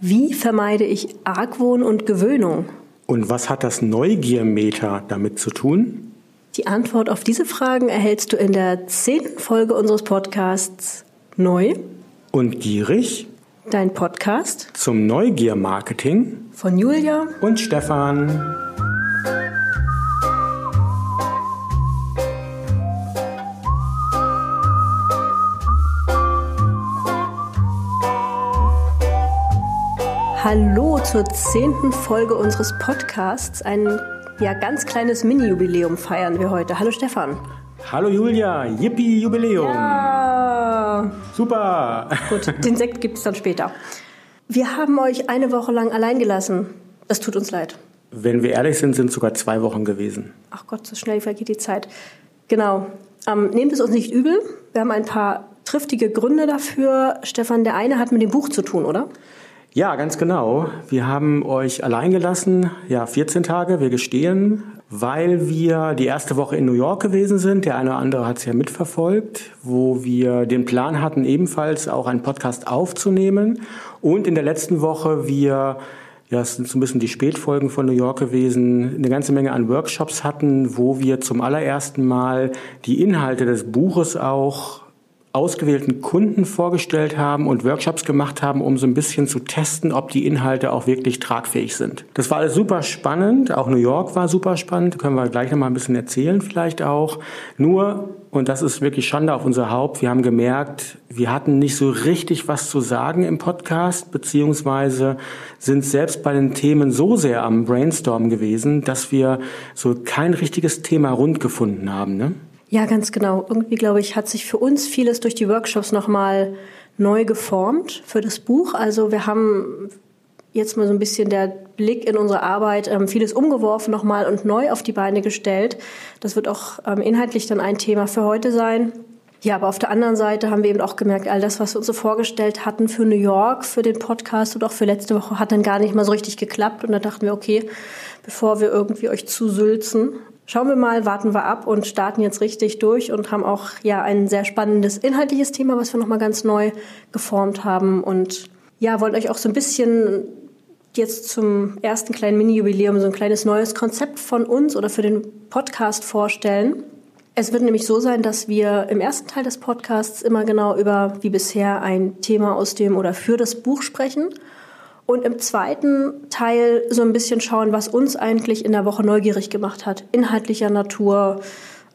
Wie vermeide ich Argwohn und Gewöhnung? Und was hat das Neugiermeter damit zu tun? Die Antwort auf diese Fragen erhältst du in der zehnten Folge unseres Podcasts Neu und gierig. Dein Podcast zum Neugier-Marketing von Julia und Stefan. Hallo zur zehnten Folge unseres Podcasts. Ein ja, ganz kleines Mini-Jubiläum feiern wir heute. Hallo Stefan. Hallo Julia, Yippie Jubiläum. Ja. Super. Gut, den Sekt gibt es dann später. Wir haben euch eine Woche lang allein gelassen. Das tut uns leid. Wenn wir ehrlich sind, sind es sogar zwei Wochen gewesen. Ach Gott, so schnell vergeht die Zeit. Genau. Ähm, nehmt es uns nicht übel. Wir haben ein paar triftige Gründe dafür. Stefan, der eine hat mit dem Buch zu tun, oder? Ja, ganz genau. Wir haben euch allein gelassen, ja, 14 Tage, wir gestehen, weil wir die erste Woche in New York gewesen sind. Der eine oder andere hat es ja mitverfolgt, wo wir den Plan hatten, ebenfalls auch einen Podcast aufzunehmen. Und in der letzten Woche wir ja, es sind so ein bisschen die Spätfolgen von New York gewesen, eine ganze Menge an Workshops hatten, wo wir zum allerersten Mal die Inhalte des Buches auch ausgewählten Kunden vorgestellt haben und Workshops gemacht haben, um so ein bisschen zu testen, ob die Inhalte auch wirklich tragfähig sind. Das war alles super spannend. Auch New York war super spannend. Können wir gleich noch mal ein bisschen erzählen vielleicht auch. Nur, und das ist wirklich Schande auf unser Haupt, wir haben gemerkt, wir hatten nicht so richtig was zu sagen im Podcast, beziehungsweise sind selbst bei den Themen so sehr am Brainstorm gewesen, dass wir so kein richtiges Thema rund gefunden haben. Ne? Ja, ganz genau. Irgendwie, glaube ich, hat sich für uns vieles durch die Workshops nochmal neu geformt für das Buch. Also wir haben jetzt mal so ein bisschen der Blick in unsere Arbeit, ähm, vieles umgeworfen nochmal und neu auf die Beine gestellt. Das wird auch ähm, inhaltlich dann ein Thema für heute sein. Ja, aber auf der anderen Seite haben wir eben auch gemerkt, all das, was wir uns so vorgestellt hatten für New York, für den Podcast und auch für letzte Woche, hat dann gar nicht mal so richtig geklappt. Und da dachten wir, okay, bevor wir irgendwie euch zusülzen, Schauen wir mal, warten wir ab und starten jetzt richtig durch und haben auch ja ein sehr spannendes inhaltliches Thema, was wir nochmal ganz neu geformt haben und ja, wollen euch auch so ein bisschen jetzt zum ersten kleinen Mini-Jubiläum so ein kleines neues Konzept von uns oder für den Podcast vorstellen. Es wird nämlich so sein, dass wir im ersten Teil des Podcasts immer genau über wie bisher ein Thema aus dem oder für das Buch sprechen und im zweiten Teil so ein bisschen schauen, was uns eigentlich in der Woche neugierig gemacht hat. Inhaltlicher Natur,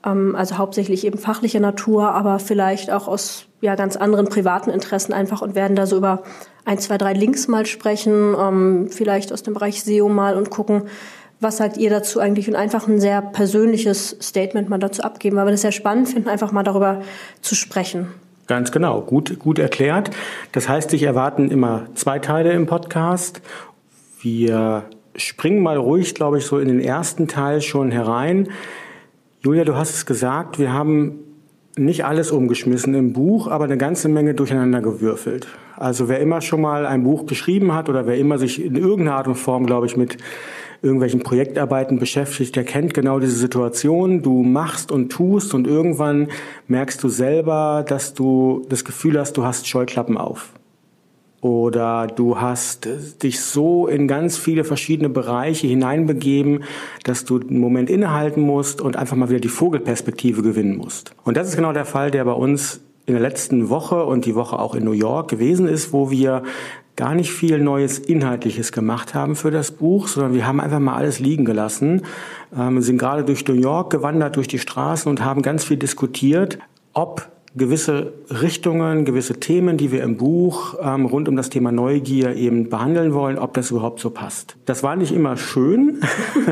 ähm, also hauptsächlich eben fachlicher Natur, aber vielleicht auch aus ja, ganz anderen privaten Interessen einfach und werden da so über ein, zwei, drei Links mal sprechen, ähm, vielleicht aus dem Bereich SEO mal und gucken, was sagt ihr dazu eigentlich und einfach ein sehr persönliches Statement mal dazu abgeben, weil wir das sehr spannend finden, einfach mal darüber zu sprechen. Ganz genau, gut, gut erklärt. Das heißt, sich erwarten immer zwei Teile im Podcast. Wir springen mal ruhig, glaube ich, so in den ersten Teil schon herein. Julia, du hast es gesagt, wir haben nicht alles umgeschmissen im Buch, aber eine ganze Menge durcheinander gewürfelt. Also wer immer schon mal ein Buch geschrieben hat oder wer immer sich in irgendeiner Art und Form, glaube ich, mit irgendwelchen Projektarbeiten beschäftigt, der kennt genau diese Situation. Du machst und tust und irgendwann merkst du selber, dass du das Gefühl hast, du hast Scheuklappen auf. Oder du hast dich so in ganz viele verschiedene Bereiche hineinbegeben, dass du einen Moment innehalten musst und einfach mal wieder die Vogelperspektive gewinnen musst. Und das ist genau der Fall, der bei uns in der letzten Woche und die Woche auch in New York gewesen ist, wo wir gar nicht viel Neues Inhaltliches gemacht haben für das Buch, sondern wir haben einfach mal alles liegen gelassen, ähm, sind gerade durch New York gewandert, durch die Straßen und haben ganz viel diskutiert, ob gewisse Richtungen, gewisse Themen, die wir im Buch ähm, rund um das Thema Neugier eben behandeln wollen, ob das überhaupt so passt. Das war nicht immer schön,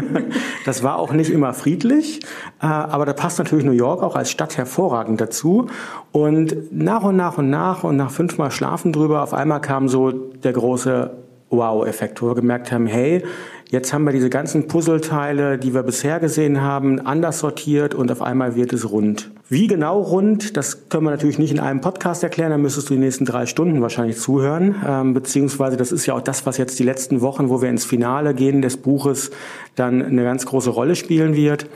das war auch nicht immer friedlich, äh, aber da passt natürlich New York auch als Stadt hervorragend dazu. Und nach und nach und nach und nach fünfmal Schlafen drüber, auf einmal kam so der große Wow-Effekt, wo wir gemerkt haben, hey, jetzt haben wir diese ganzen Puzzleteile, die wir bisher gesehen haben, anders sortiert und auf einmal wird es rund. Wie genau rund, das können wir natürlich nicht in einem Podcast erklären, da müsstest du die nächsten drei Stunden wahrscheinlich zuhören, ähm, beziehungsweise das ist ja auch das, was jetzt die letzten Wochen, wo wir ins Finale gehen des Buches, dann eine ganz große Rolle spielen wird.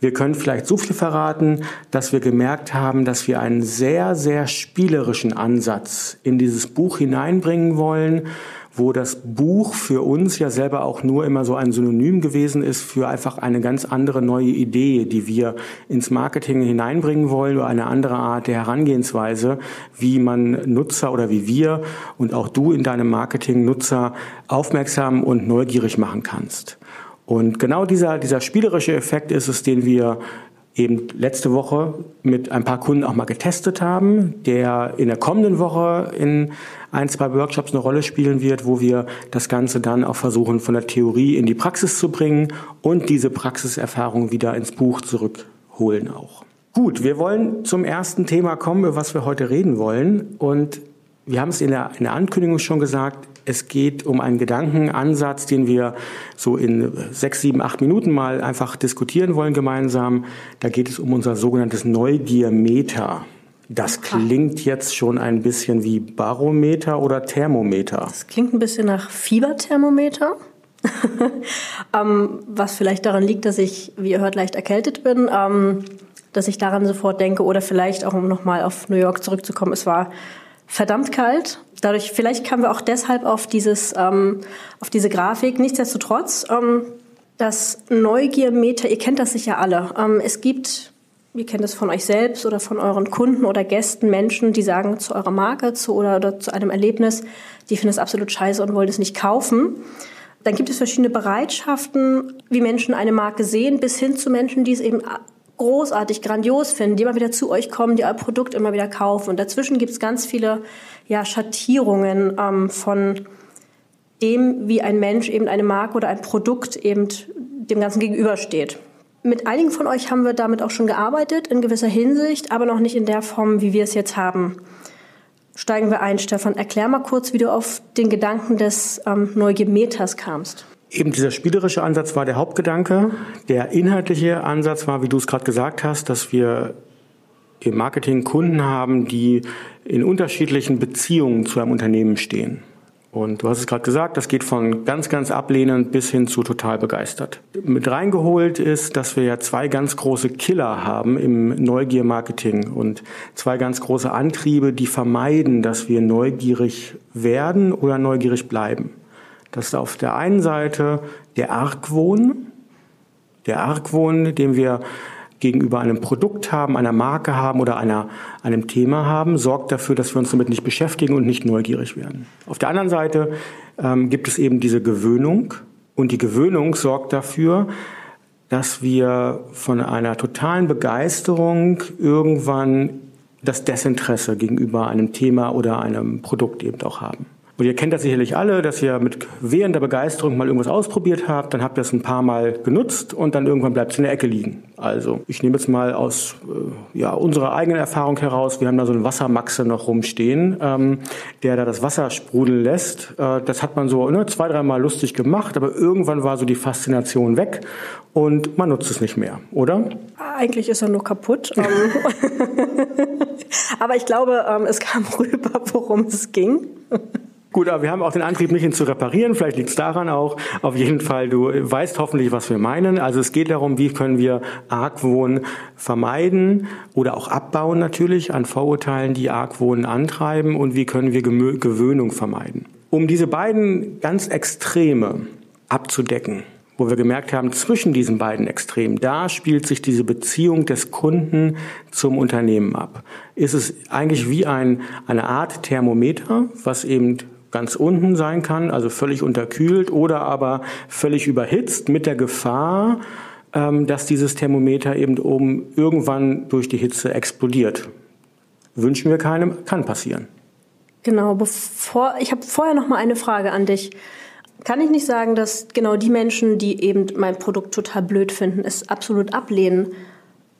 Wir können vielleicht so viel verraten, dass wir gemerkt haben, dass wir einen sehr, sehr spielerischen Ansatz in dieses Buch hineinbringen wollen, wo das Buch für uns ja selber auch nur immer so ein Synonym gewesen ist für einfach eine ganz andere neue Idee, die wir ins Marketing hineinbringen wollen oder eine andere Art der Herangehensweise, wie man Nutzer oder wie wir und auch du in deinem Marketing Nutzer aufmerksam und neugierig machen kannst. Und genau dieser, dieser spielerische Effekt ist es, den wir eben letzte Woche mit ein paar Kunden auch mal getestet haben, der in der kommenden Woche in ein, zwei Workshops eine Rolle spielen wird, wo wir das Ganze dann auch versuchen, von der Theorie in die Praxis zu bringen und diese Praxiserfahrung wieder ins Buch zurückholen auch. Gut, wir wollen zum ersten Thema kommen, über was wir heute reden wollen. Und wir haben es in der, in der Ankündigung schon gesagt, es geht um einen Gedankenansatz, den wir so in sechs, sieben, acht Minuten mal einfach diskutieren wollen gemeinsam. Da geht es um unser sogenanntes Neugiermeter. Das klingt jetzt schon ein bisschen wie Barometer oder Thermometer. Das klingt ein bisschen nach Fieberthermometer. ähm, was vielleicht daran liegt, dass ich, wie ihr hört, leicht erkältet bin, ähm, dass ich daran sofort denke oder vielleicht auch, um nochmal auf New York zurückzukommen, es war verdammt kalt. Dadurch, vielleicht kamen wir auch deshalb auf dieses, ähm, auf diese Grafik. Nichtsdestotrotz, ähm, das Neugiermeter, ihr kennt das sicher alle. Ähm, es gibt, ihr kennt es von euch selbst oder von euren Kunden oder Gästen, Menschen, die sagen zu eurer Marke zu oder, oder zu einem Erlebnis, die finden es absolut scheiße und wollen es nicht kaufen. Dann gibt es verschiedene Bereitschaften, wie Menschen eine Marke sehen, bis hin zu Menschen, die es eben großartig, grandios finden, die immer wieder zu euch kommen, die euer Produkt immer wieder kaufen. Und dazwischen gibt es ganz viele ja, Schattierungen ähm, von dem, wie ein Mensch eben eine Marke oder ein Produkt eben dem Ganzen gegenübersteht. Mit einigen von euch haben wir damit auch schon gearbeitet, in gewisser Hinsicht, aber noch nicht in der Form, wie wir es jetzt haben. Steigen wir ein, Stefan. Erklär mal kurz, wie du auf den Gedanken des ähm, Neugemeters kamst. Eben dieser spielerische Ansatz war der Hauptgedanke. Der inhaltliche Ansatz war, wie du es gerade gesagt hast, dass wir im Marketing Kunden haben, die in unterschiedlichen Beziehungen zu einem Unternehmen stehen. Und du hast es gerade gesagt, das geht von ganz, ganz ablehnend bis hin zu total begeistert. Mit reingeholt ist, dass wir ja zwei ganz große Killer haben im Neugier-Marketing und zwei ganz große Antriebe, die vermeiden, dass wir neugierig werden oder neugierig bleiben. Das ist auf der einen Seite der Argwohn, der Argwohn, den wir gegenüber einem Produkt haben, einer Marke haben oder einer, einem Thema haben, sorgt dafür, dass wir uns damit nicht beschäftigen und nicht neugierig werden. Auf der anderen Seite ähm, gibt es eben diese Gewöhnung und die Gewöhnung sorgt dafür, dass wir von einer totalen Begeisterung irgendwann das Desinteresse gegenüber einem Thema oder einem Produkt eben auch haben. Und ihr kennt das sicherlich alle, dass ihr mit wehender Begeisterung mal irgendwas ausprobiert habt, dann habt ihr es ein paar Mal genutzt und dann irgendwann bleibt es in der Ecke liegen. Also ich nehme jetzt mal aus äh, ja, unserer eigenen Erfahrung heraus, wir haben da so einen Wassermaxe noch rumstehen, ähm, der da das Wasser sprudeln lässt. Äh, das hat man so ne, zwei, dreimal lustig gemacht, aber irgendwann war so die Faszination weg und man nutzt es nicht mehr, oder? Eigentlich ist er nur kaputt. Ähm. aber ich glaube, ähm, es kam rüber, worum es ging. Gut, aber wir haben auch den Antrieb, nicht ihn zu reparieren. Vielleicht liegt es daran auch. Auf jeden Fall, du weißt hoffentlich, was wir meinen. Also es geht darum, wie können wir Argwohn vermeiden oder auch abbauen natürlich an Vorurteilen, die Argwohn antreiben und wie können wir Gewöhnung vermeiden. Um diese beiden ganz Extreme abzudecken, wo wir gemerkt haben, zwischen diesen beiden Extremen, da spielt sich diese Beziehung des Kunden zum Unternehmen ab. Ist es eigentlich wie ein, eine Art Thermometer, was eben ganz unten sein kann, also völlig unterkühlt oder aber völlig überhitzt mit der Gefahr, ähm, dass dieses Thermometer eben oben irgendwann durch die Hitze explodiert. Wünschen wir keinem, kann passieren. Genau, bevor ich habe vorher noch mal eine Frage an dich. Kann ich nicht sagen, dass genau die Menschen, die eben mein Produkt total blöd finden, es absolut ablehnen,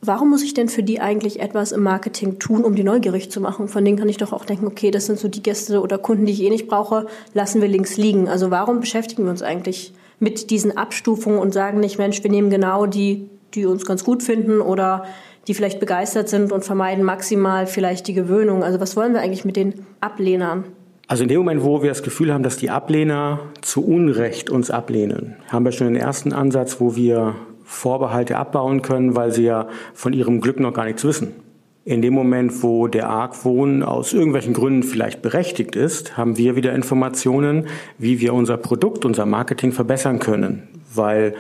Warum muss ich denn für die eigentlich etwas im Marketing tun, um die neugierig zu machen? Von denen kann ich doch auch denken, okay, das sind so die Gäste oder Kunden, die ich eh nicht brauche, lassen wir links liegen. Also warum beschäftigen wir uns eigentlich mit diesen Abstufungen und sagen nicht, Mensch, wir nehmen genau die, die uns ganz gut finden oder die vielleicht begeistert sind und vermeiden maximal vielleicht die Gewöhnung. Also was wollen wir eigentlich mit den Ablehnern? Also in dem Moment, wo wir das Gefühl haben, dass die Ablehner zu Unrecht uns ablehnen, haben wir schon den ersten Ansatz, wo wir Vorbehalte abbauen können, weil sie ja von ihrem Glück noch gar nichts wissen. In dem Moment, wo der Argwohn aus irgendwelchen Gründen vielleicht berechtigt ist, haben wir wieder Informationen, wie wir unser Produkt, unser Marketing verbessern können, weil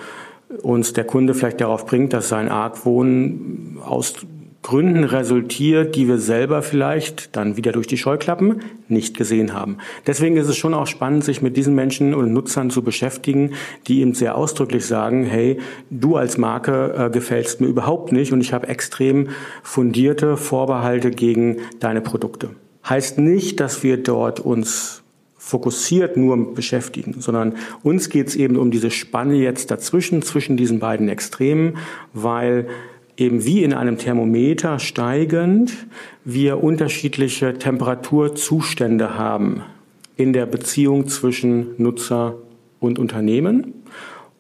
uns der Kunde vielleicht darauf bringt, dass sein Argwohn aus Gründen resultiert, die wir selber vielleicht dann wieder durch die Scheuklappen nicht gesehen haben. Deswegen ist es schon auch spannend, sich mit diesen Menschen und Nutzern zu beschäftigen, die eben sehr ausdrücklich sagen, hey, du als Marke äh, gefällst mir überhaupt nicht und ich habe extrem fundierte Vorbehalte gegen deine Produkte. Heißt nicht, dass wir dort uns fokussiert nur beschäftigen, sondern uns geht es eben um diese Spanne jetzt dazwischen, zwischen diesen beiden Extremen, weil eben wie in einem Thermometer steigend wir unterschiedliche Temperaturzustände haben in der Beziehung zwischen Nutzer und Unternehmen.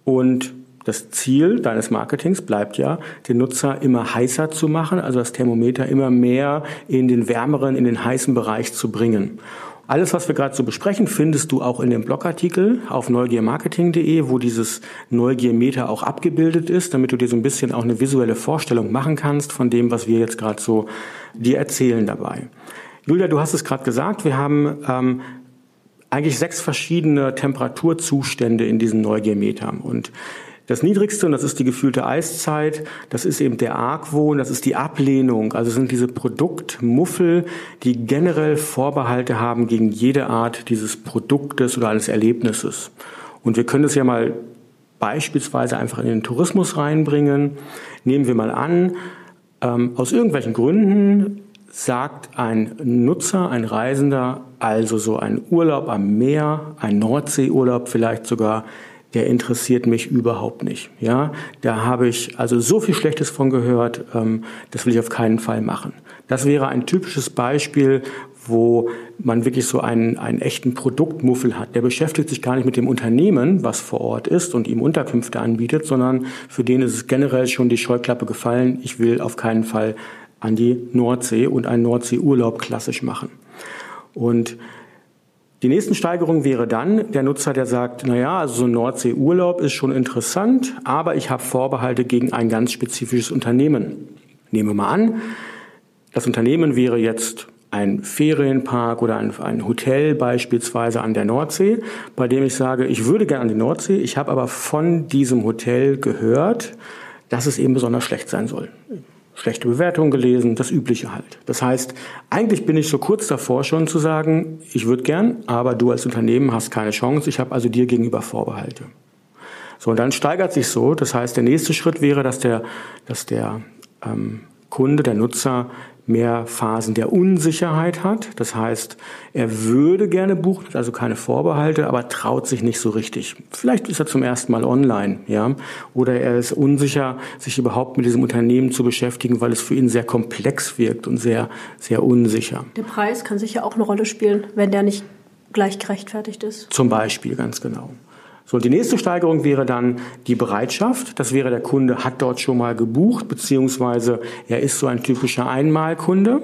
Und das Ziel deines Marketings bleibt ja, den Nutzer immer heißer zu machen, also das Thermometer immer mehr in den wärmeren, in den heißen Bereich zu bringen. Alles, was wir gerade so besprechen, findest du auch in dem Blogartikel auf neugiermarketing.de, wo dieses Neugiermeter auch abgebildet ist, damit du dir so ein bisschen auch eine visuelle Vorstellung machen kannst von dem, was wir jetzt gerade so dir erzählen dabei. Julia, du hast es gerade gesagt, wir haben ähm, eigentlich sechs verschiedene Temperaturzustände in diesem Neugiermeter. Und das Niedrigste, und das ist die gefühlte Eiszeit, das ist eben der Argwohn, das ist die Ablehnung. Also sind diese Produktmuffel, die generell Vorbehalte haben gegen jede Art dieses Produktes oder eines Erlebnisses. Und wir können es ja mal beispielsweise einfach in den Tourismus reinbringen. Nehmen wir mal an, ähm, aus irgendwelchen Gründen sagt ein Nutzer, ein Reisender, also so ein Urlaub am Meer, ein Nordseeurlaub vielleicht sogar, der interessiert mich überhaupt nicht. Ja, da habe ich also so viel Schlechtes von gehört, ähm, das will ich auf keinen Fall machen. Das wäre ein typisches Beispiel, wo man wirklich so einen, einen echten Produktmuffel hat. Der beschäftigt sich gar nicht mit dem Unternehmen, was vor Ort ist und ihm Unterkünfte anbietet, sondern für den ist es generell schon die Scheuklappe gefallen. Ich will auf keinen Fall an die Nordsee und einen Nordseeurlaub klassisch machen. Und die nächsten Steigerung wäre dann der Nutzer, der sagt, na ja, also so ein Nordseeurlaub ist schon interessant, aber ich habe Vorbehalte gegen ein ganz spezifisches Unternehmen. Nehmen wir mal an, das Unternehmen wäre jetzt ein Ferienpark oder ein, ein, Hotel beispielsweise an der Nordsee, bei dem ich sage, ich würde gerne an die Nordsee, ich habe aber von diesem Hotel gehört, dass es eben besonders schlecht sein soll schlechte Bewertungen gelesen, das Übliche halt. Das heißt, eigentlich bin ich so kurz davor schon zu sagen, ich würde gern, aber du als Unternehmen hast keine Chance, ich habe also dir gegenüber Vorbehalte. So, und dann steigert sich so, das heißt, der nächste Schritt wäre, dass der, dass der ähm, Kunde, der Nutzer mehr Phasen der Unsicherheit hat. Das heißt, er würde gerne buchen, also keine Vorbehalte, aber traut sich nicht so richtig. Vielleicht ist er zum ersten Mal online, ja, oder er ist unsicher, sich überhaupt mit diesem Unternehmen zu beschäftigen, weil es für ihn sehr komplex wirkt und sehr, sehr unsicher. Der Preis kann sicher auch eine Rolle spielen, wenn der nicht gleich gerechtfertigt ist. Zum Beispiel, ganz genau. So, die nächste Steigerung wäre dann die Bereitschaft. Das wäre, der Kunde hat dort schon mal gebucht, beziehungsweise er ist so ein typischer Einmalkunde.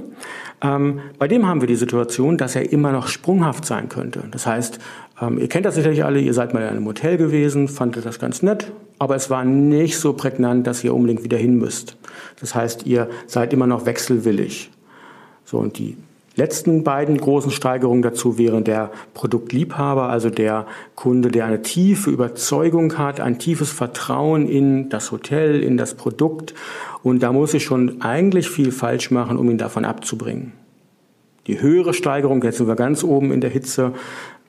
Ähm, bei dem haben wir die Situation, dass er immer noch sprunghaft sein könnte. Das heißt, ähm, ihr kennt das sicherlich alle, ihr seid mal in einem Hotel gewesen, fandet das ganz nett, aber es war nicht so prägnant, dass ihr unbedingt wieder hin müsst. Das heißt, ihr seid immer noch wechselwillig. So, und die letzten beiden großen Steigerungen dazu wären der Produktliebhaber, also der Kunde, der eine tiefe Überzeugung hat, ein tiefes Vertrauen in das Hotel, in das Produkt. Und da muss ich schon eigentlich viel falsch machen, um ihn davon abzubringen. Die höhere Steigerung, jetzt sind wir ganz oben in der Hitze,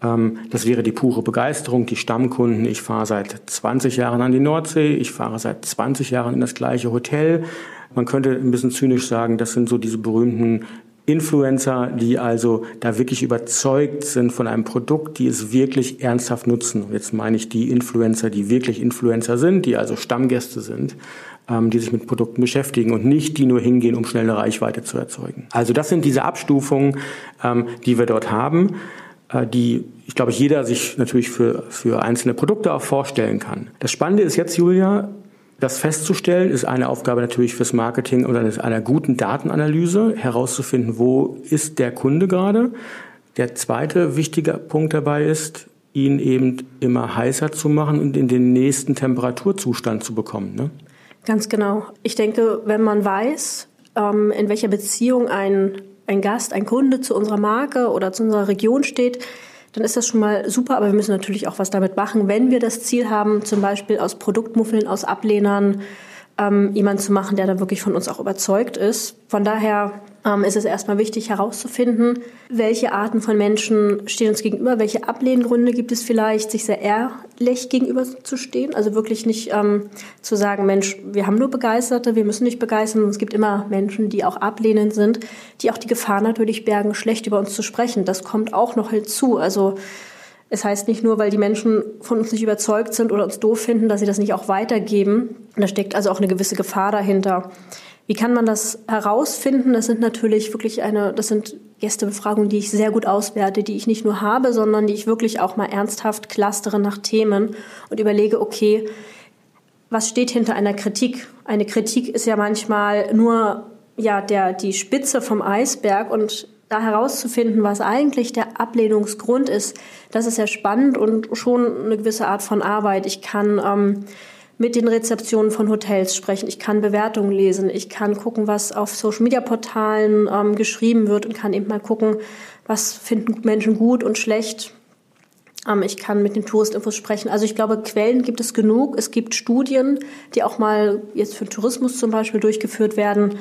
ähm, das wäre die pure Begeisterung, die Stammkunden. Ich fahre seit 20 Jahren an die Nordsee, ich fahre seit 20 Jahren in das gleiche Hotel. Man könnte ein bisschen zynisch sagen, das sind so diese berühmten Influencer, die also da wirklich überzeugt sind von einem Produkt, die es wirklich ernsthaft nutzen. Jetzt meine ich die Influencer, die wirklich Influencer sind, die also Stammgäste sind, ähm, die sich mit Produkten beschäftigen und nicht die nur hingehen, um schnell eine Reichweite zu erzeugen. Also das sind diese Abstufungen, ähm, die wir dort haben, äh, die ich glaube, jeder sich natürlich für, für einzelne Produkte auch vorstellen kann. Das Spannende ist jetzt, Julia, das festzustellen ist eine Aufgabe natürlich fürs Marketing oder einer guten Datenanalyse, herauszufinden, wo ist der Kunde gerade. Der zweite wichtige Punkt dabei ist, ihn eben immer heißer zu machen und in den nächsten Temperaturzustand zu bekommen. Ne? Ganz genau. Ich denke, wenn man weiß, ähm, in welcher Beziehung ein, ein Gast, ein Kunde zu unserer Marke oder zu unserer Region steht, dann ist das schon mal super, aber wir müssen natürlich auch was damit machen, wenn wir das Ziel haben, zum Beispiel aus Produktmuffeln, aus Ablehnern, ähm, jemand zu machen, der da wirklich von uns auch überzeugt ist. Von daher ähm, ist es erstmal wichtig herauszufinden, welche Arten von Menschen stehen uns gegenüber, welche Ablehngründe gibt es vielleicht, sich sehr ehrlich gegenüberzustehen. Also wirklich nicht ähm, zu sagen, Mensch, wir haben nur Begeisterte, wir müssen nicht begeistern. Es gibt immer Menschen, die auch ablehnend sind, die auch die Gefahr natürlich bergen, schlecht über uns zu sprechen. Das kommt auch noch hinzu. Also es heißt nicht nur, weil die Menschen von uns nicht überzeugt sind oder uns doof finden, dass sie das nicht auch weitergeben. Und da steckt also auch eine gewisse Gefahr dahinter. Wie kann man das herausfinden? Das sind natürlich wirklich eine, das sind Gästebefragungen, die ich sehr gut auswerte, die ich nicht nur habe, sondern die ich wirklich auch mal ernsthaft clustere nach Themen und überlege, okay, was steht hinter einer Kritik? Eine Kritik ist ja manchmal nur ja der die Spitze vom Eisberg und da herauszufinden, was eigentlich der Ablehnungsgrund ist, das ist ja spannend und schon eine gewisse Art von Arbeit. Ich kann ähm, mit den Rezeptionen von Hotels sprechen, ich kann Bewertungen lesen, ich kann gucken, was auf Social-Media-Portalen ähm, geschrieben wird und kann eben mal gucken, was finden Menschen gut und schlecht. Ähm, ich kann mit den Touristinfos sprechen. Also ich glaube, Quellen gibt es genug. Es gibt Studien, die auch mal jetzt für Tourismus zum Beispiel durchgeführt werden.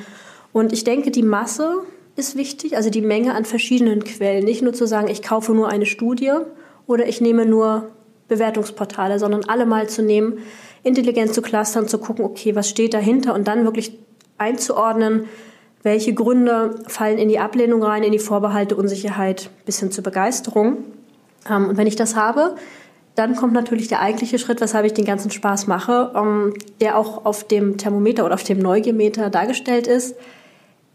Und ich denke, die Masse ist wichtig, also die Menge an verschiedenen Quellen. Nicht nur zu sagen, ich kaufe nur eine Studie oder ich nehme nur Bewertungsportale, sondern alle mal zu nehmen, intelligent zu clustern, zu gucken, okay, was steht dahinter und dann wirklich einzuordnen, welche Gründe fallen in die Ablehnung rein, in die Vorbehalte, Unsicherheit bis hin zur Begeisterung. Ähm, und wenn ich das habe, dann kommt natürlich der eigentliche Schritt, weshalb ich den ganzen Spaß mache, ähm, der auch auf dem Thermometer oder auf dem Neugiermeter dargestellt ist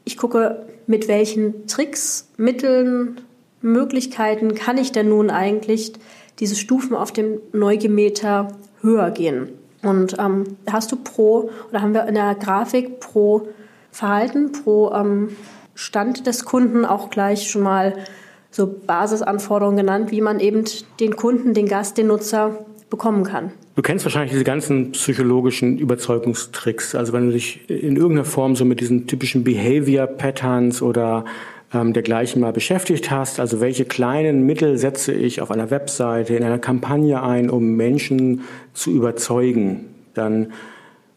ich gucke, mit welchen Tricks, Mitteln, Möglichkeiten kann ich denn nun eigentlich diese Stufen auf dem Neugemeter höher gehen. Und ähm, hast du pro, oder haben wir in der Grafik pro Verhalten, pro ähm, Stand des Kunden auch gleich schon mal so Basisanforderungen genannt, wie man eben den Kunden, den Gast, den Nutzer bekommen kann. Du kennst wahrscheinlich diese ganzen psychologischen Überzeugungstricks. Also wenn du dich in irgendeiner Form so mit diesen typischen Behavior Patterns oder ähm, dergleichen mal beschäftigt hast, also welche kleinen Mittel setze ich auf einer Webseite, in einer Kampagne ein, um Menschen zu überzeugen, dann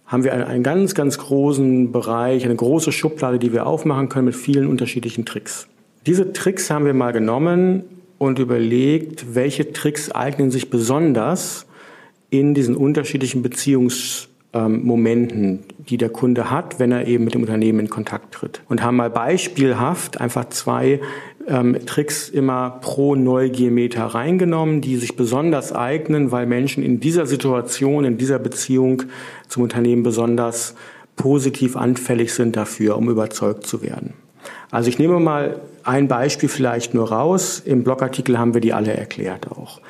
haben wir einen, einen ganz, ganz großen Bereich, eine große Schublade, die wir aufmachen können mit vielen unterschiedlichen Tricks. Diese Tricks haben wir mal genommen und überlegt, welche Tricks eignen sich besonders in diesen unterschiedlichen Beziehungsmomenten, die der Kunde hat, wenn er eben mit dem Unternehmen in Kontakt tritt. Und haben mal beispielhaft einfach zwei ähm, Tricks immer pro Neugiermeter reingenommen, die sich besonders eignen, weil Menschen in dieser Situation, in dieser Beziehung zum Unternehmen besonders positiv anfällig sind dafür, um überzeugt zu werden. Also ich nehme mal ein Beispiel vielleicht nur raus. Im Blogartikel haben wir die alle erklärt auch.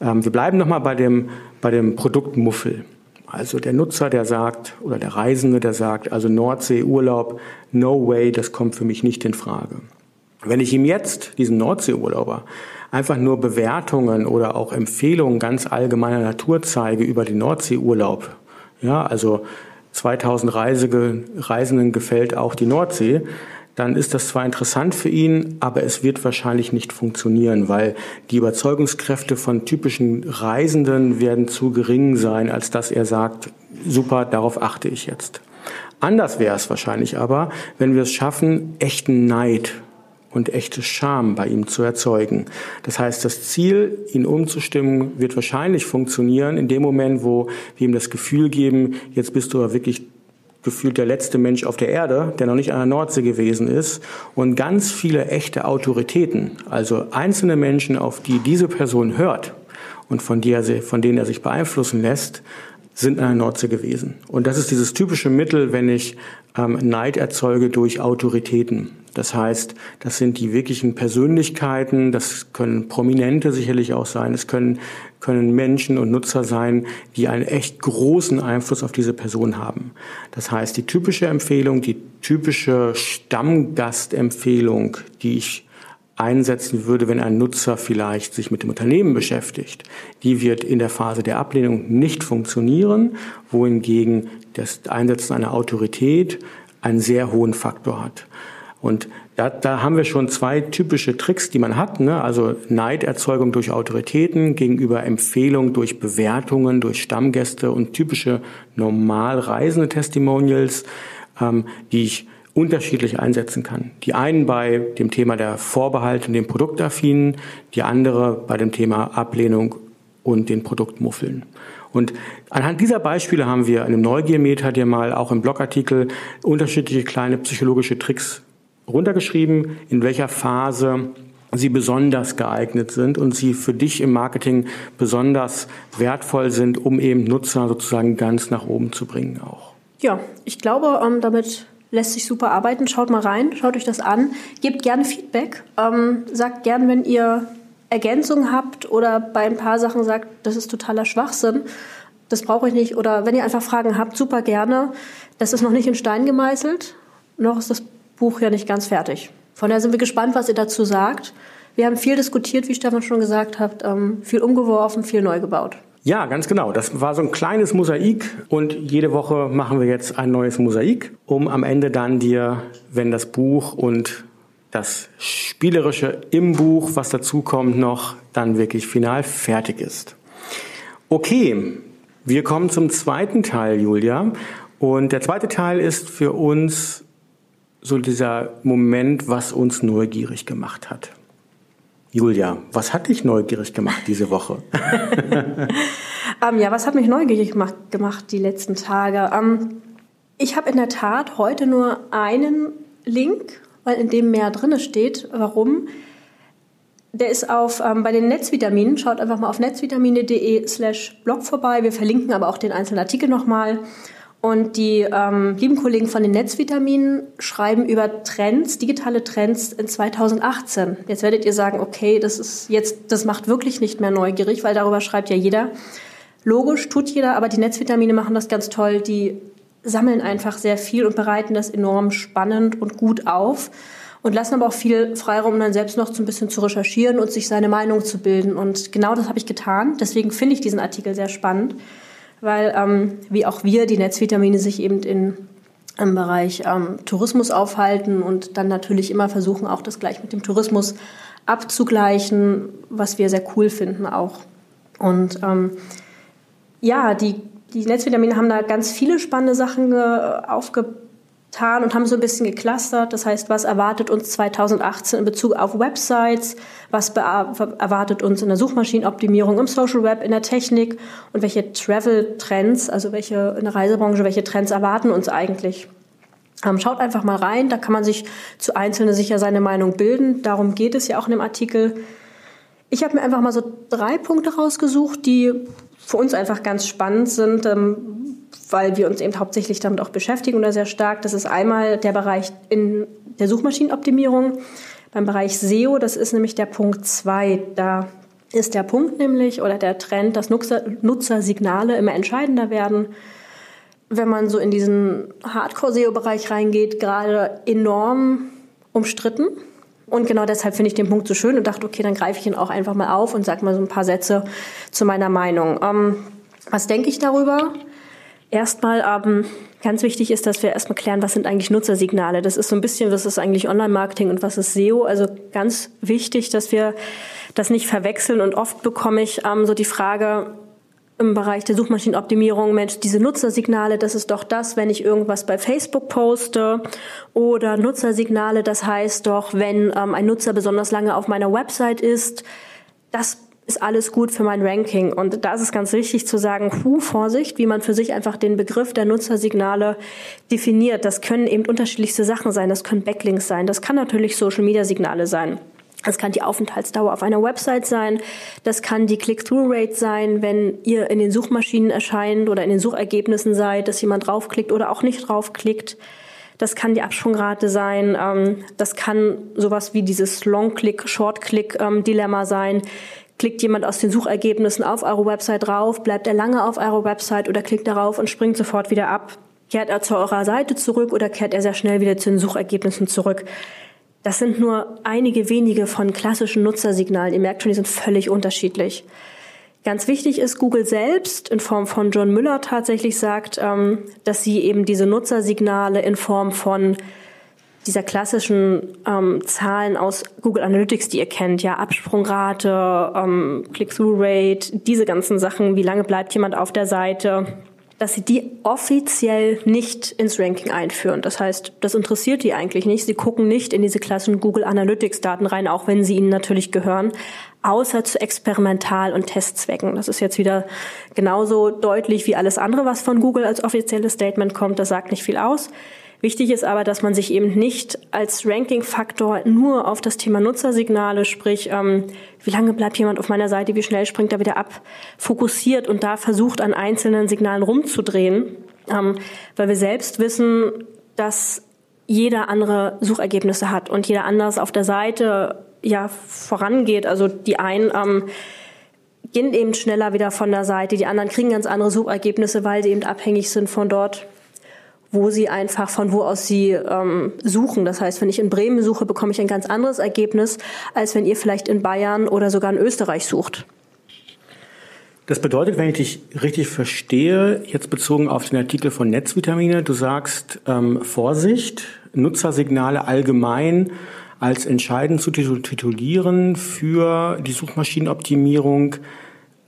Ähm, wir bleiben nochmal bei dem, bei dem Produktmuffel. Also der Nutzer, der sagt, oder der Reisende, der sagt, also Nordseeurlaub, no way, das kommt für mich nicht in Frage. Wenn ich ihm jetzt, diesen Nordseeurlauber, einfach nur Bewertungen oder auch Empfehlungen ganz allgemeiner Natur zeige über den Nordseeurlaub, ja, also 2000 Reisenden gefällt auch die Nordsee, dann ist das zwar interessant für ihn, aber es wird wahrscheinlich nicht funktionieren, weil die Überzeugungskräfte von typischen Reisenden werden zu gering sein, als dass er sagt, super, darauf achte ich jetzt. Anders wäre es wahrscheinlich aber, wenn wir es schaffen, echten Neid und echte Scham bei ihm zu erzeugen. Das heißt, das Ziel, ihn umzustimmen, wird wahrscheinlich funktionieren in dem Moment, wo wir ihm das Gefühl geben, jetzt bist du aber wirklich gefühlt der letzte Mensch auf der Erde, der noch nicht an der Nordsee gewesen ist. Und ganz viele echte Autoritäten, also einzelne Menschen, auf die diese Person hört und von, die er, von denen er sich beeinflussen lässt, sind an der Nordsee gewesen. Und das ist dieses typische Mittel, wenn ich ähm, Neid erzeuge durch Autoritäten. Das heißt, das sind die wirklichen Persönlichkeiten, das können Prominente sicherlich auch sein, es können, können Menschen und Nutzer sein, die einen echt großen Einfluss auf diese Person haben. Das heißt, die typische Empfehlung, die typische Stammgastempfehlung, die ich einsetzen würde, wenn ein Nutzer vielleicht sich mit dem Unternehmen beschäftigt, die wird in der Phase der Ablehnung nicht funktionieren, wohingegen das Einsetzen einer Autorität einen sehr hohen Faktor hat. Und da, da haben wir schon zwei typische Tricks, die man hat. Ne? Also Neiderzeugung durch Autoritäten gegenüber Empfehlung durch Bewertungen, durch Stammgäste und typische normal reisende Testimonials, ähm, die ich unterschiedlich einsetzen kann. Die einen bei dem Thema der Vorbehalte und dem Produktaffinen, die andere bei dem Thema Ablehnung und den Produktmuffeln. Und anhand dieser Beispiele haben wir in einem Neugiermeter dir mal auch im Blogartikel unterschiedliche kleine psychologische Tricks runtergeschrieben, in welcher Phase sie besonders geeignet sind und sie für dich im Marketing besonders wertvoll sind, um eben Nutzer sozusagen ganz nach oben zu bringen auch. Ja, ich glaube, ähm, damit lässt sich super arbeiten. Schaut mal rein, schaut euch das an, gebt gerne Feedback, ähm, sagt gerne, wenn ihr Ergänzungen habt oder bei ein paar Sachen sagt, das ist totaler Schwachsinn, das brauche ich nicht. Oder wenn ihr einfach Fragen habt, super gerne. Das ist noch nicht in Stein gemeißelt, noch ist das Buch ja nicht ganz fertig. Von daher sind wir gespannt, was ihr dazu sagt. Wir haben viel diskutiert, wie Stefan schon gesagt hat, ähm, viel umgeworfen, viel neu gebaut. Ja, ganz genau. Das war so ein kleines Mosaik und jede Woche machen wir jetzt ein neues Mosaik, um am Ende dann dir, wenn das Buch und das Spielerische im Buch, was dazu kommt, noch dann wirklich final fertig ist. Okay, wir kommen zum zweiten Teil, Julia. Und der zweite Teil ist für uns so dieser Moment, was uns neugierig gemacht hat. Julia, was hat dich neugierig gemacht diese Woche? ähm, ja, was hat mich neugierig gemacht, gemacht die letzten Tage? Ähm, ich habe in der Tat heute nur einen Link, weil in dem mehr drin steht. Warum? Der ist auf ähm, bei den Netzvitaminen. Schaut einfach mal auf netzvitamine.de/slash blog vorbei. Wir verlinken aber auch den einzelnen Artikel nochmal. Und die ähm, lieben Kollegen von den Netzvitaminen schreiben über Trends, digitale Trends in 2018. Jetzt werdet ihr sagen, okay, das ist jetzt, das macht wirklich nicht mehr neugierig, weil darüber schreibt ja jeder. Logisch tut jeder, aber die Netzvitamine machen das ganz toll. Die sammeln einfach sehr viel und bereiten das enorm spannend und gut auf und lassen aber auch viel Freiraum, um dann selbst noch so ein bisschen zu recherchieren und sich seine Meinung zu bilden. Und genau das habe ich getan. Deswegen finde ich diesen Artikel sehr spannend weil ähm, wie auch wir die Netzvitamine sich eben in, im Bereich ähm, Tourismus aufhalten und dann natürlich immer versuchen, auch das gleich mit dem Tourismus abzugleichen, was wir sehr cool finden auch. Und ähm, ja, die, die Netzvitamine haben da ganz viele spannende Sachen äh, aufgebaut getan und haben so ein bisschen geclustert. Das heißt, was erwartet uns 2018 in Bezug auf Websites? Was erwartet uns in der Suchmaschinenoptimierung, im Social Web, in der Technik? Und welche Travel-Trends, also welche in der Reisebranche, welche Trends erwarten uns eigentlich? Ähm, schaut einfach mal rein, da kann man sich zu Einzelnen sicher seine Meinung bilden. Darum geht es ja auch in dem Artikel. Ich habe mir einfach mal so drei Punkte rausgesucht, die für uns einfach ganz spannend sind, ähm, weil wir uns eben hauptsächlich damit auch beschäftigen oder sehr stark. Das ist einmal der Bereich in der Suchmaschinenoptimierung. Beim Bereich SEO, das ist nämlich der Punkt zwei. Da ist der Punkt nämlich oder der Trend, dass Nutzer, Nutzersignale immer entscheidender werden. Wenn man so in diesen Hardcore-SEO-Bereich reingeht, gerade enorm umstritten. Und genau deshalb finde ich den Punkt so schön und dachte, okay, dann greife ich ihn auch einfach mal auf und sage mal so ein paar Sätze zu meiner Meinung. Ähm, was denke ich darüber? Erstmal ähm, ganz wichtig ist, dass wir erstmal klären, was sind eigentlich Nutzersignale. Das ist so ein bisschen, was ist eigentlich Online-Marketing und was ist SEO. Also ganz wichtig, dass wir das nicht verwechseln. Und oft bekomme ich ähm, so die Frage im Bereich der Suchmaschinenoptimierung, Mensch, diese Nutzersignale, das ist doch das, wenn ich irgendwas bei Facebook poste. Oder Nutzersignale, das heißt doch, wenn ähm, ein Nutzer besonders lange auf meiner Website ist. Das ist alles gut für mein Ranking. Und da ist es ganz wichtig zu sagen, hu, Vorsicht, wie man für sich einfach den Begriff der Nutzersignale definiert. Das können eben unterschiedlichste Sachen sein. Das können Backlinks sein. Das kann natürlich Social-Media-Signale sein. Das kann die Aufenthaltsdauer auf einer Website sein. Das kann die Click-Through-Rate sein, wenn ihr in den Suchmaschinen erscheint oder in den Suchergebnissen seid, dass jemand draufklickt oder auch nicht draufklickt. Das kann die Absprungrate sein. Ähm, das kann sowas wie dieses Long-Click, Short-Click-Dilemma ähm, sein. Klickt jemand aus den Suchergebnissen auf eure Website drauf, bleibt er lange auf eurer Website oder klickt darauf und springt sofort wieder ab? Kehrt er zu eurer Seite zurück oder kehrt er sehr schnell wieder zu den Suchergebnissen zurück? Das sind nur einige wenige von klassischen Nutzersignalen. Ihr merkt schon, die sind völlig unterschiedlich. Ganz wichtig ist, Google selbst in Form von John Müller tatsächlich sagt, ähm, dass sie eben diese Nutzersignale in Form von dieser klassischen ähm, Zahlen aus Google Analytics, die ihr kennt, ja, Absprungrate, ähm, Click-Through-Rate, diese ganzen Sachen, wie lange bleibt jemand auf der Seite, dass sie die offiziell nicht ins Ranking einführen. Das heißt, das interessiert die eigentlich nicht. Sie gucken nicht in diese klassischen Google Analytics Daten rein, auch wenn sie ihnen natürlich gehören, außer zu Experimental- und Testzwecken. Das ist jetzt wieder genauso deutlich wie alles andere, was von Google als offizielles Statement kommt. Das sagt nicht viel aus. Wichtig ist aber, dass man sich eben nicht als Ranking-Faktor nur auf das Thema Nutzersignale, sprich, ähm, wie lange bleibt jemand auf meiner Seite, wie schnell springt er wieder ab, fokussiert und da versucht, an einzelnen Signalen rumzudrehen, ähm, weil wir selbst wissen, dass jeder andere Suchergebnisse hat und jeder anders auf der Seite ja vorangeht. Also die einen ähm, gehen eben schneller wieder von der Seite, die anderen kriegen ganz andere Suchergebnisse, weil sie eben abhängig sind von dort, wo sie einfach von wo aus sie ähm, suchen. Das heißt, wenn ich in Bremen suche, bekomme ich ein ganz anderes Ergebnis, als wenn ihr vielleicht in Bayern oder sogar in Österreich sucht. Das bedeutet, wenn ich dich richtig verstehe, jetzt bezogen auf den Artikel von Netzvitamine, du sagst ähm, Vorsicht, Nutzersignale allgemein als entscheidend zu titulieren für die Suchmaschinenoptimierung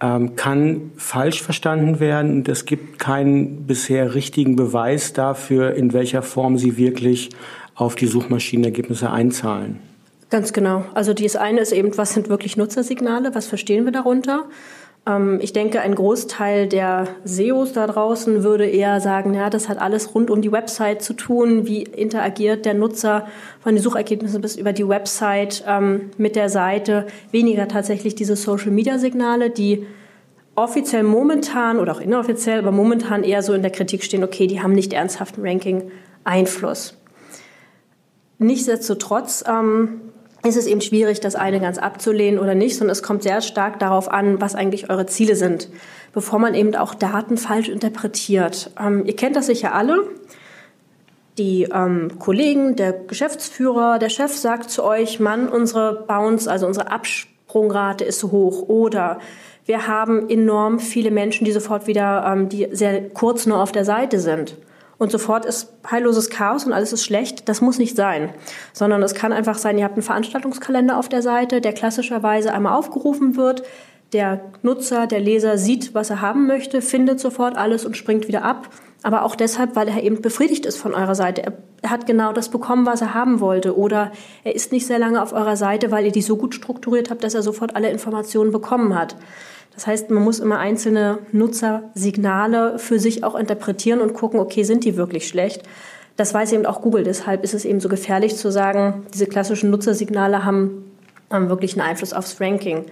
kann falsch verstanden werden und es gibt keinen bisher richtigen Beweis dafür, in welcher Form sie wirklich auf die Suchmaschinenergebnisse einzahlen. Ganz genau. Also das eine ist eben, was sind wirklich Nutzersignale, was verstehen wir darunter? Ähm, ich denke, ein Großteil der SEOs da draußen würde eher sagen, ja, das hat alles rund um die Website zu tun. Wie interagiert der Nutzer von den Suchergebnissen bis über die Website ähm, mit der Seite? Weniger tatsächlich diese Social-Media-Signale, die offiziell momentan oder auch inoffiziell, aber momentan eher so in der Kritik stehen, okay, die haben nicht ernsthaften Ranking-Einfluss. Nichtsdestotrotz ähm, ist es eben schwierig, das eine ganz abzulehnen oder nicht, sondern es kommt sehr stark darauf an, was eigentlich eure Ziele sind, bevor man eben auch Daten falsch interpretiert. Ähm, ihr kennt das sicher alle. Die ähm, Kollegen, der Geschäftsführer, der Chef sagt zu euch, Mann, unsere Bounce, also unsere Absprungrate ist hoch oder wir haben enorm viele Menschen, die sofort wieder, ähm, die sehr kurz nur auf der Seite sind und sofort ist heilloses Chaos und alles ist schlecht. Das muss nicht sein, sondern es kann einfach sein, ihr habt einen Veranstaltungskalender auf der Seite, der klassischerweise einmal aufgerufen wird. Der Nutzer, der Leser sieht, was er haben möchte, findet sofort alles und springt wieder ab. Aber auch deshalb, weil er eben befriedigt ist von eurer Seite. Er hat genau das bekommen, was er haben wollte. Oder er ist nicht sehr lange auf eurer Seite, weil ihr die so gut strukturiert habt, dass er sofort alle Informationen bekommen hat. Das heißt, man muss immer einzelne Nutzersignale für sich auch interpretieren und gucken, okay, sind die wirklich schlecht? Das weiß eben auch Google. Deshalb ist es eben so gefährlich zu sagen, diese klassischen Nutzersignale haben, haben wirklich einen Einfluss aufs Ranking.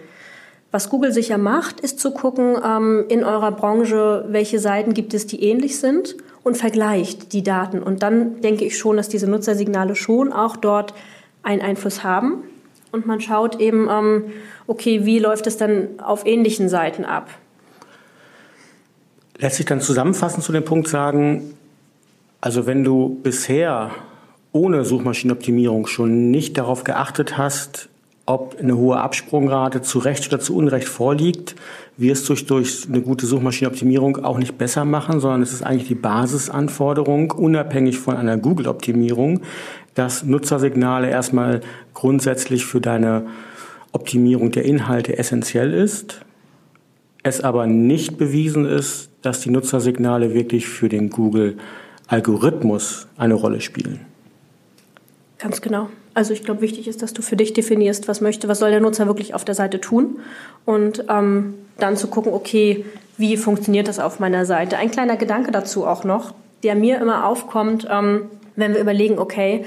Was Google sicher macht, ist zu gucken ähm, in eurer Branche, welche Seiten gibt es, die ähnlich sind und vergleicht die Daten. Und dann denke ich schon, dass diese Nutzersignale schon auch dort einen Einfluss haben. Und man schaut eben, ähm, okay, wie läuft es dann auf ähnlichen Seiten ab? Lässt sich dann zusammenfassend zu dem Punkt sagen, also wenn du bisher ohne Suchmaschinenoptimierung schon nicht darauf geachtet hast, ob eine hohe Absprungrate zu Recht oder zu Unrecht vorliegt, wirst du durch eine gute Suchmaschinenoptimierung auch nicht besser machen, sondern es ist eigentlich die Basisanforderung, unabhängig von einer Google-Optimierung, dass Nutzersignale erstmal grundsätzlich für deine Optimierung der Inhalte essentiell ist, es aber nicht bewiesen ist, dass die Nutzersignale wirklich für den Google-Algorithmus eine Rolle spielen. Ganz genau. Also ich glaube, wichtig ist, dass du für dich definierst, was möchte, was soll der Nutzer wirklich auf der Seite tun und ähm, dann zu gucken, okay, wie funktioniert das auf meiner Seite. Ein kleiner Gedanke dazu auch noch, der mir immer aufkommt, ähm, wenn wir überlegen, okay,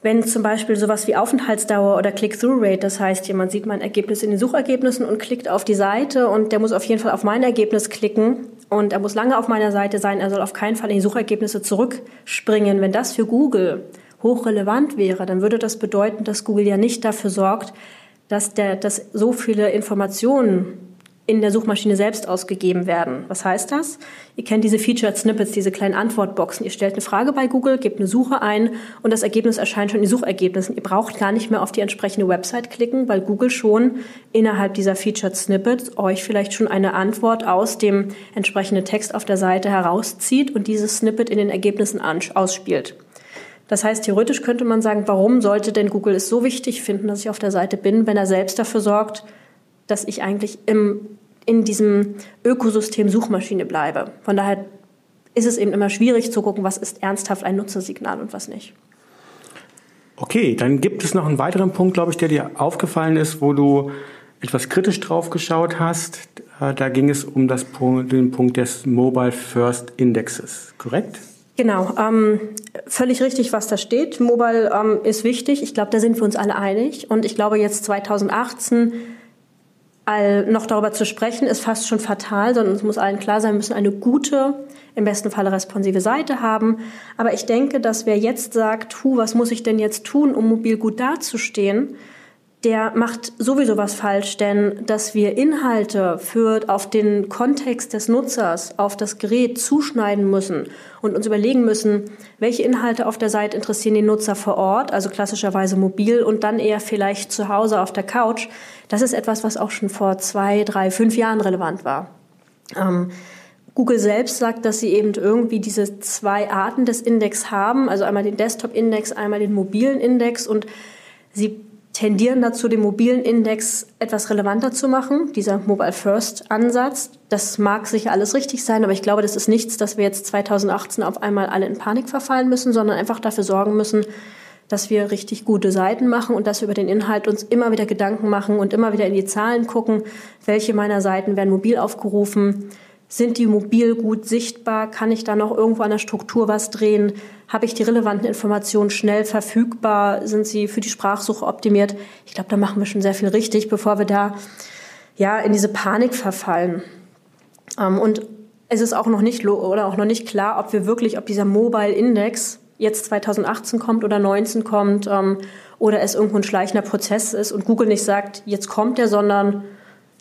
wenn zum Beispiel sowas wie Aufenthaltsdauer oder Click-Through-Rate, das heißt, jemand sieht mein Ergebnis in den Suchergebnissen und klickt auf die Seite und der muss auf jeden Fall auf mein Ergebnis klicken und er muss lange auf meiner Seite sein, er soll auf keinen Fall in die Suchergebnisse zurückspringen. Wenn das für Google hochrelevant wäre, dann würde das bedeuten, dass Google ja nicht dafür sorgt, dass, der, dass so viele Informationen in der Suchmaschine selbst ausgegeben werden. Was heißt das? Ihr kennt diese Featured Snippets, diese kleinen Antwortboxen. Ihr stellt eine Frage bei Google, gebt eine Suche ein und das Ergebnis erscheint schon in den Suchergebnissen. Ihr braucht gar nicht mehr auf die entsprechende Website klicken, weil Google schon innerhalb dieser Featured Snippets euch vielleicht schon eine Antwort aus dem entsprechenden Text auf der Seite herauszieht und dieses Snippet in den Ergebnissen ausspielt. Das heißt, theoretisch könnte man sagen, warum sollte denn Google es so wichtig finden, dass ich auf der Seite bin, wenn er selbst dafür sorgt, dass ich eigentlich im, in diesem Ökosystem Suchmaschine bleibe. Von daher ist es eben immer schwierig zu gucken, was ist ernsthaft ein Nutzersignal und was nicht. Okay, dann gibt es noch einen weiteren Punkt, glaube ich, der dir aufgefallen ist, wo du etwas kritisch drauf geschaut hast. Äh, da ging es um das, den Punkt des Mobile First Indexes, korrekt? Genau, ähm, völlig richtig, was da steht. Mobile ähm, ist wichtig. Ich glaube, da sind wir uns alle einig. Und ich glaube, jetzt 2018 all, noch darüber zu sprechen, ist fast schon fatal, sondern es muss allen klar sein, wir müssen eine gute, im besten Falle responsive Seite haben. Aber ich denke, dass wer jetzt sagt, hu, was muss ich denn jetzt tun, um mobil gut dazustehen, der macht sowieso was falsch, denn dass wir Inhalte für auf den Kontext des Nutzers, auf das Gerät zuschneiden müssen und uns überlegen müssen, welche Inhalte auf der Seite interessieren den Nutzer vor Ort, also klassischerweise mobil und dann eher vielleicht zu Hause auf der Couch, das ist etwas, was auch schon vor zwei, drei, fünf Jahren relevant war. Ähm, Google selbst sagt, dass sie eben irgendwie diese zwei Arten des Index haben, also einmal den Desktop-Index, einmal den mobilen Index und sie tendieren dazu, den mobilen Index etwas relevanter zu machen, dieser Mobile First Ansatz. Das mag sicher alles richtig sein, aber ich glaube, das ist nichts, dass wir jetzt 2018 auf einmal alle in Panik verfallen müssen, sondern einfach dafür sorgen müssen, dass wir richtig gute Seiten machen und dass wir über den Inhalt uns immer wieder Gedanken machen und immer wieder in die Zahlen gucken, welche meiner Seiten werden mobil aufgerufen, sind die mobil gut sichtbar? Kann ich da noch irgendwo an der Struktur was drehen? Habe ich die relevanten Informationen schnell verfügbar? Sind sie für die Sprachsuche optimiert? Ich glaube, da machen wir schon sehr viel richtig, bevor wir da ja in diese Panik verfallen. Ähm, und es ist auch noch nicht oder auch noch nicht klar, ob wir wirklich, ob dieser Mobile Index jetzt 2018 kommt oder 19 kommt ähm, oder es irgendwo ein schleichender Prozess ist und Google nicht sagt, jetzt kommt er, sondern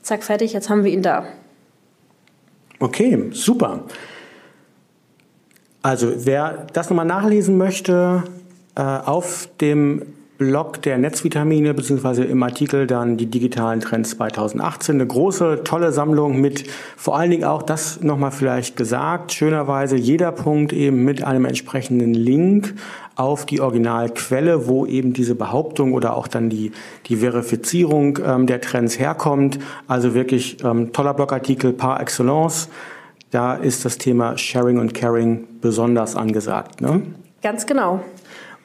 zack fertig, jetzt haben wir ihn da. Okay, super. Also wer das nochmal nachlesen möchte, äh, auf dem Blog der Netzvitamine beziehungsweise im Artikel dann die digitalen Trends 2018. Eine große, tolle Sammlung mit vor allen Dingen auch das nochmal vielleicht gesagt, schönerweise jeder Punkt eben mit einem entsprechenden Link auf die Originalquelle, wo eben diese Behauptung oder auch dann die, die Verifizierung ähm, der Trends herkommt. Also wirklich ähm, toller Blogartikel par excellence. Da ist das Thema Sharing und Caring besonders angesagt. Ne? Ganz genau.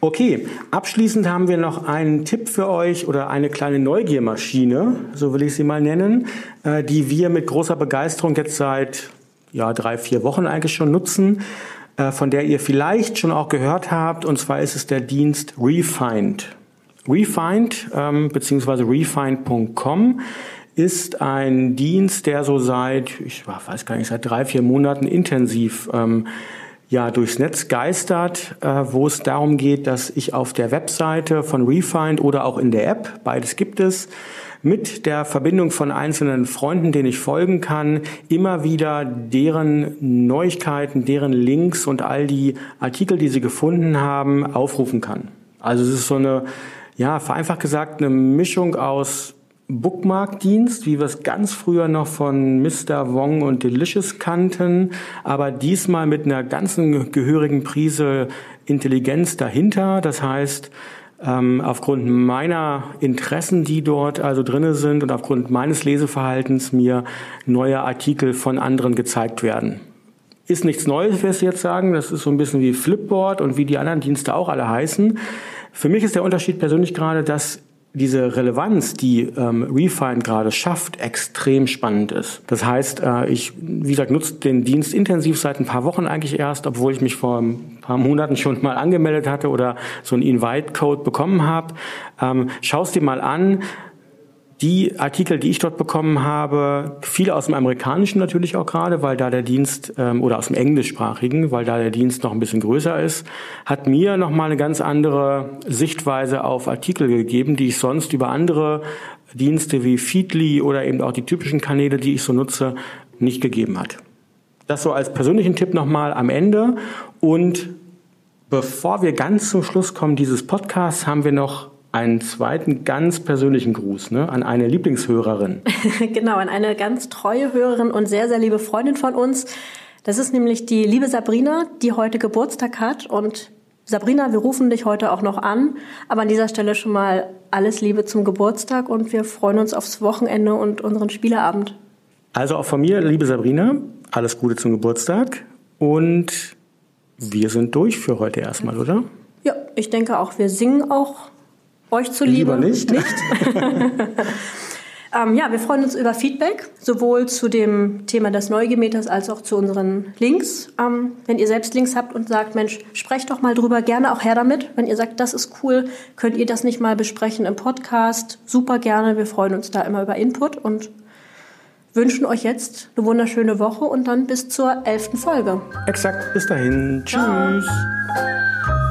Okay, abschließend haben wir noch einen Tipp für euch oder eine kleine Neugiermaschine, so will ich sie mal nennen, äh, die wir mit großer Begeisterung jetzt seit ja, drei, vier Wochen eigentlich schon nutzen, äh, von der ihr vielleicht schon auch gehört habt, und zwar ist es der Dienst Refind. Refind ähm, beziehungsweise refind.com ist ein Dienst, der so seit, ich weiß gar nicht, seit drei, vier Monaten intensiv ähm, ja, durchs Netz geistert, äh, wo es darum geht, dass ich auf der Webseite von Refind oder auch in der App, beides gibt es, mit der Verbindung von einzelnen Freunden, denen ich folgen kann, immer wieder deren Neuigkeiten, deren Links und all die Artikel, die sie gefunden haben, aufrufen kann. Also es ist so eine, ja, vereinfacht gesagt, eine Mischung aus Bookmark-Dienst, wie wir es ganz früher noch von Mr. Wong und Delicious kannten, aber diesmal mit einer ganzen gehörigen Prise Intelligenz dahinter. Das heißt, ähm, aufgrund meiner Interessen, die dort also drinne sind und aufgrund meines Leseverhaltens mir neue Artikel von anderen gezeigt werden. Ist nichts Neues, wirst du jetzt sagen. Das ist so ein bisschen wie Flipboard und wie die anderen Dienste auch alle heißen. Für mich ist der Unterschied persönlich gerade, dass diese Relevanz, die ähm, Refine gerade schafft, extrem spannend ist. Das heißt, äh, ich, wie gesagt, nutze den Dienst intensiv seit ein paar Wochen eigentlich erst, obwohl ich mich vor ein paar Monaten schon mal angemeldet hatte oder so einen Invite-Code bekommen habe. Ähm, Schau dir mal an Die Artikel, die ich dort bekommen habe, viele aus dem Amerikanischen natürlich auch gerade, weil da der Dienst, ähm, oder aus dem Englischsprachigen, weil da der Dienst noch ein bisschen größer ist, hat mir nochmal eine ganz andere Sichtweise auf Artikel gegeben, die ich sonst über andere Dienste wie Feedly oder eben auch die typischen Kanäle, die ich so nutze, nicht gegeben hat. Das so als persönlichen Tipp nochmal am Ende. Und bevor wir ganz zum Schluss kommen dieses Podcasts, haben wir noch einen zweiten ganz persönlichen Gruß ne, an eine Lieblingshörerin. genau, an eine ganz treue Hörerin und sehr, sehr liebe Freundin von uns. Das ist nämlich die liebe Sabrina, die heute Geburtstag hat. Und Sabrina, wir rufen dich heute auch noch an. Aber an dieser Stelle schon mal alles Liebe zum Geburtstag und wir freuen uns aufs Wochenende und unseren Spieleabend. Also auch von mir, liebe Sabrina, alles Gute zum Geburtstag und wir sind durch für heute erstmal, oder? Ja, ich denke auch. Wir singen auch euch zuliebe. Lieber nicht. nicht? ähm, ja, wir freuen uns über Feedback, sowohl zu dem Thema des Neugemeters als auch zu unseren Links. Ähm, wenn ihr selbst Links habt und sagt, Mensch, sprecht doch mal drüber, gerne auch her damit. Wenn ihr sagt, das ist cool, könnt ihr das nicht mal besprechen im Podcast? Super gerne. Wir freuen uns da immer über Input und wünschen euch jetzt eine wunderschöne Woche und dann bis zur elften Folge. Exakt, bis dahin. Tschüss. Ciao.